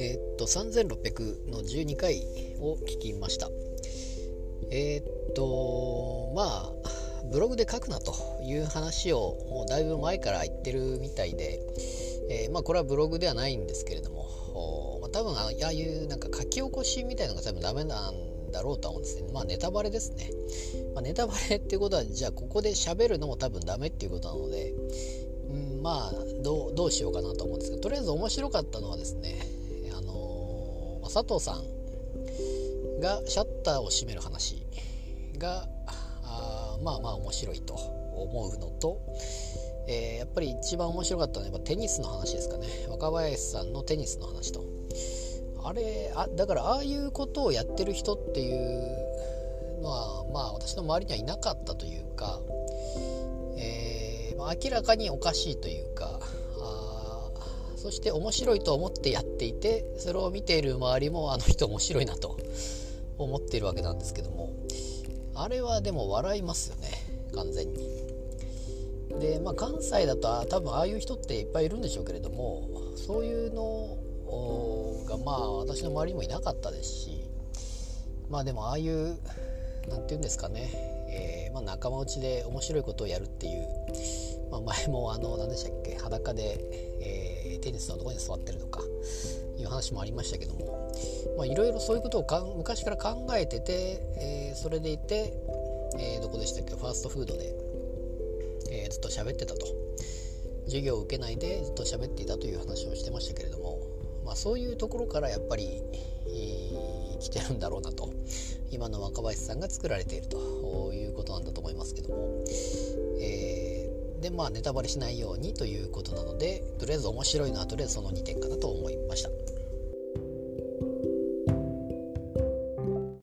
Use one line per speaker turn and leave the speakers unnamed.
えー、っと3600の12回を聞きました。えー、っとまあブログで書くなという話をもうだいぶ前から言ってるみたいで、えー、まあこれはブログではないんですけれども、ま、多分ああいうなんか書き起こしみたいなのが多分ダメなんだろうとは思うんですねまあネタバレですね、まあ、ネタバレってことはじゃあここで喋るのも多分ダメっていうことなので、うん、まあどうどうしようかなと思うんですけどとりあえず面白かったのはですねあのー、佐藤さんがシャッターを閉める話があまあまあ面白いと思うのと、えー、やっぱり一番面白かったのはやっぱテニスの話ですかね。若林さんのテニスの話と。あれあだからああいうことをやってる人っていうのはまあ私の周りにはいなかったというか、えー、まあ、明らかにおかしいというかあそして面白いと思ってやっていてそれを見ている周りもあの人面白いなと思っているわけなんですけどもあれはでも笑いますよね完全に。でまあ関西だと多分ああいう人っていっぱいいるんでしょうけれどもそういうのがまあ私の周りにもいなかったですしまあでもああいう何て言うんですかね、えー、まあ、仲間内で面白いことをやるっていう、まあ、前もあの何でしたっけ裸で、えー、テニスのとこに座ってるとかいう話もありましたけどもいろいろそういうことをか昔から考えてて、えー、それでいて、え、どこでしたっけファーストフードで、え、ずっと喋ってたと。授業を受けないでずっと喋っていたという話をしてましたけれども、まあ、そういうところからやっぱり、えー、来てるんだろうなと今の若林さんが作られているということなんだと思いますけども、えー、でまあネタバレしないようにということなのでとりあえず面白いのはとりあえずその2点かなと思いました。